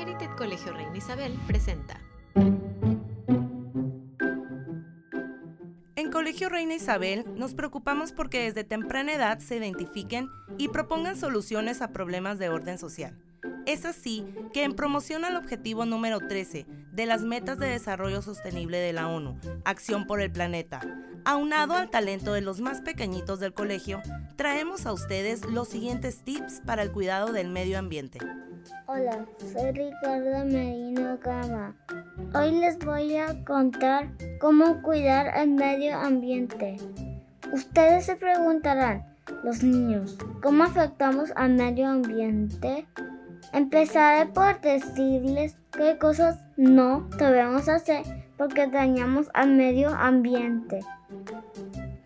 Merited Colegio Reina Isabel presenta. En Colegio Reina Isabel nos preocupamos porque desde temprana edad se identifiquen y propongan soluciones a problemas de orden social. Es así que en promoción al objetivo número 13 de las Metas de Desarrollo Sostenible de la ONU, Acción por el Planeta, aunado al talento de los más pequeñitos del colegio, traemos a ustedes los siguientes tips para el cuidado del medio ambiente. Hola, soy Ricardo Merino Gama. Hoy les voy a contar cómo cuidar el medio ambiente. Ustedes se preguntarán, los niños, ¿cómo afectamos al medio ambiente? Empezaré por decirles qué cosas no debemos hacer porque dañamos al medio ambiente.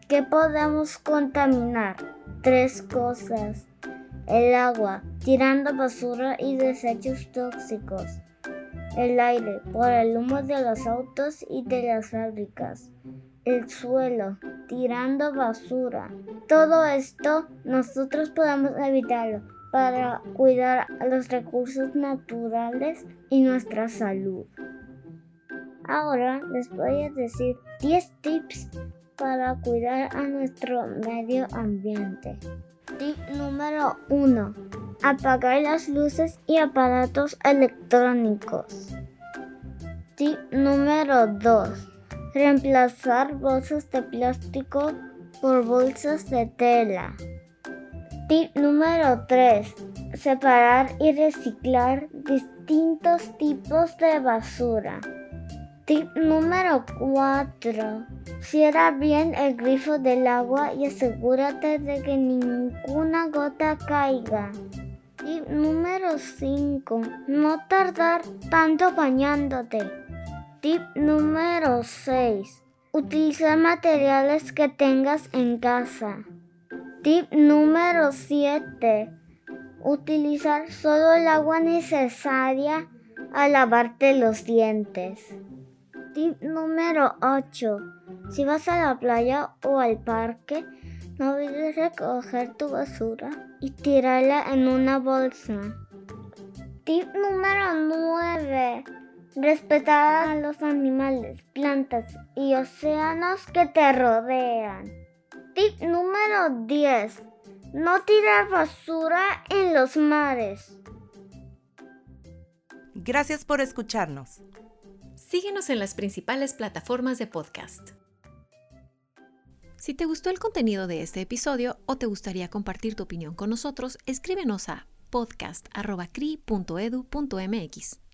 ¿Qué podemos contaminar? Tres cosas. El agua, tirando basura y desechos tóxicos. El aire, por el humo de los autos y de las fábricas. El suelo, tirando basura. Todo esto nosotros podemos evitarlo para cuidar los recursos naturales y nuestra salud. Ahora les voy a decir 10 tips para cuidar a nuestro medio ambiente. Tip número 1. Apagar las luces y aparatos electrónicos. Tip número 2. Reemplazar bolsas de plástico por bolsas de tela. Tip número 3. Separar y reciclar distintos tipos de basura. Tip número 4. Cierra bien el grifo del agua y asegúrate de que ninguna gota caiga. Tip número 5. No tardar tanto bañándote. Tip número 6. Utilizar materiales que tengas en casa. Tip número 7. Utilizar solo el agua necesaria a lavarte los dientes. Tip número 8. Si vas a la playa o al parque, no olvides recoger tu basura y tirarla en una bolsa. Tip número 9. Respetar a los animales, plantas y océanos que te rodean. Tip número 10. No tirar basura en los mares. Gracias por escucharnos. Síguenos en las principales plataformas de podcast. Si te gustó el contenido de este episodio o te gustaría compartir tu opinión con nosotros, escríbenos a podcast.cri.edu.mx.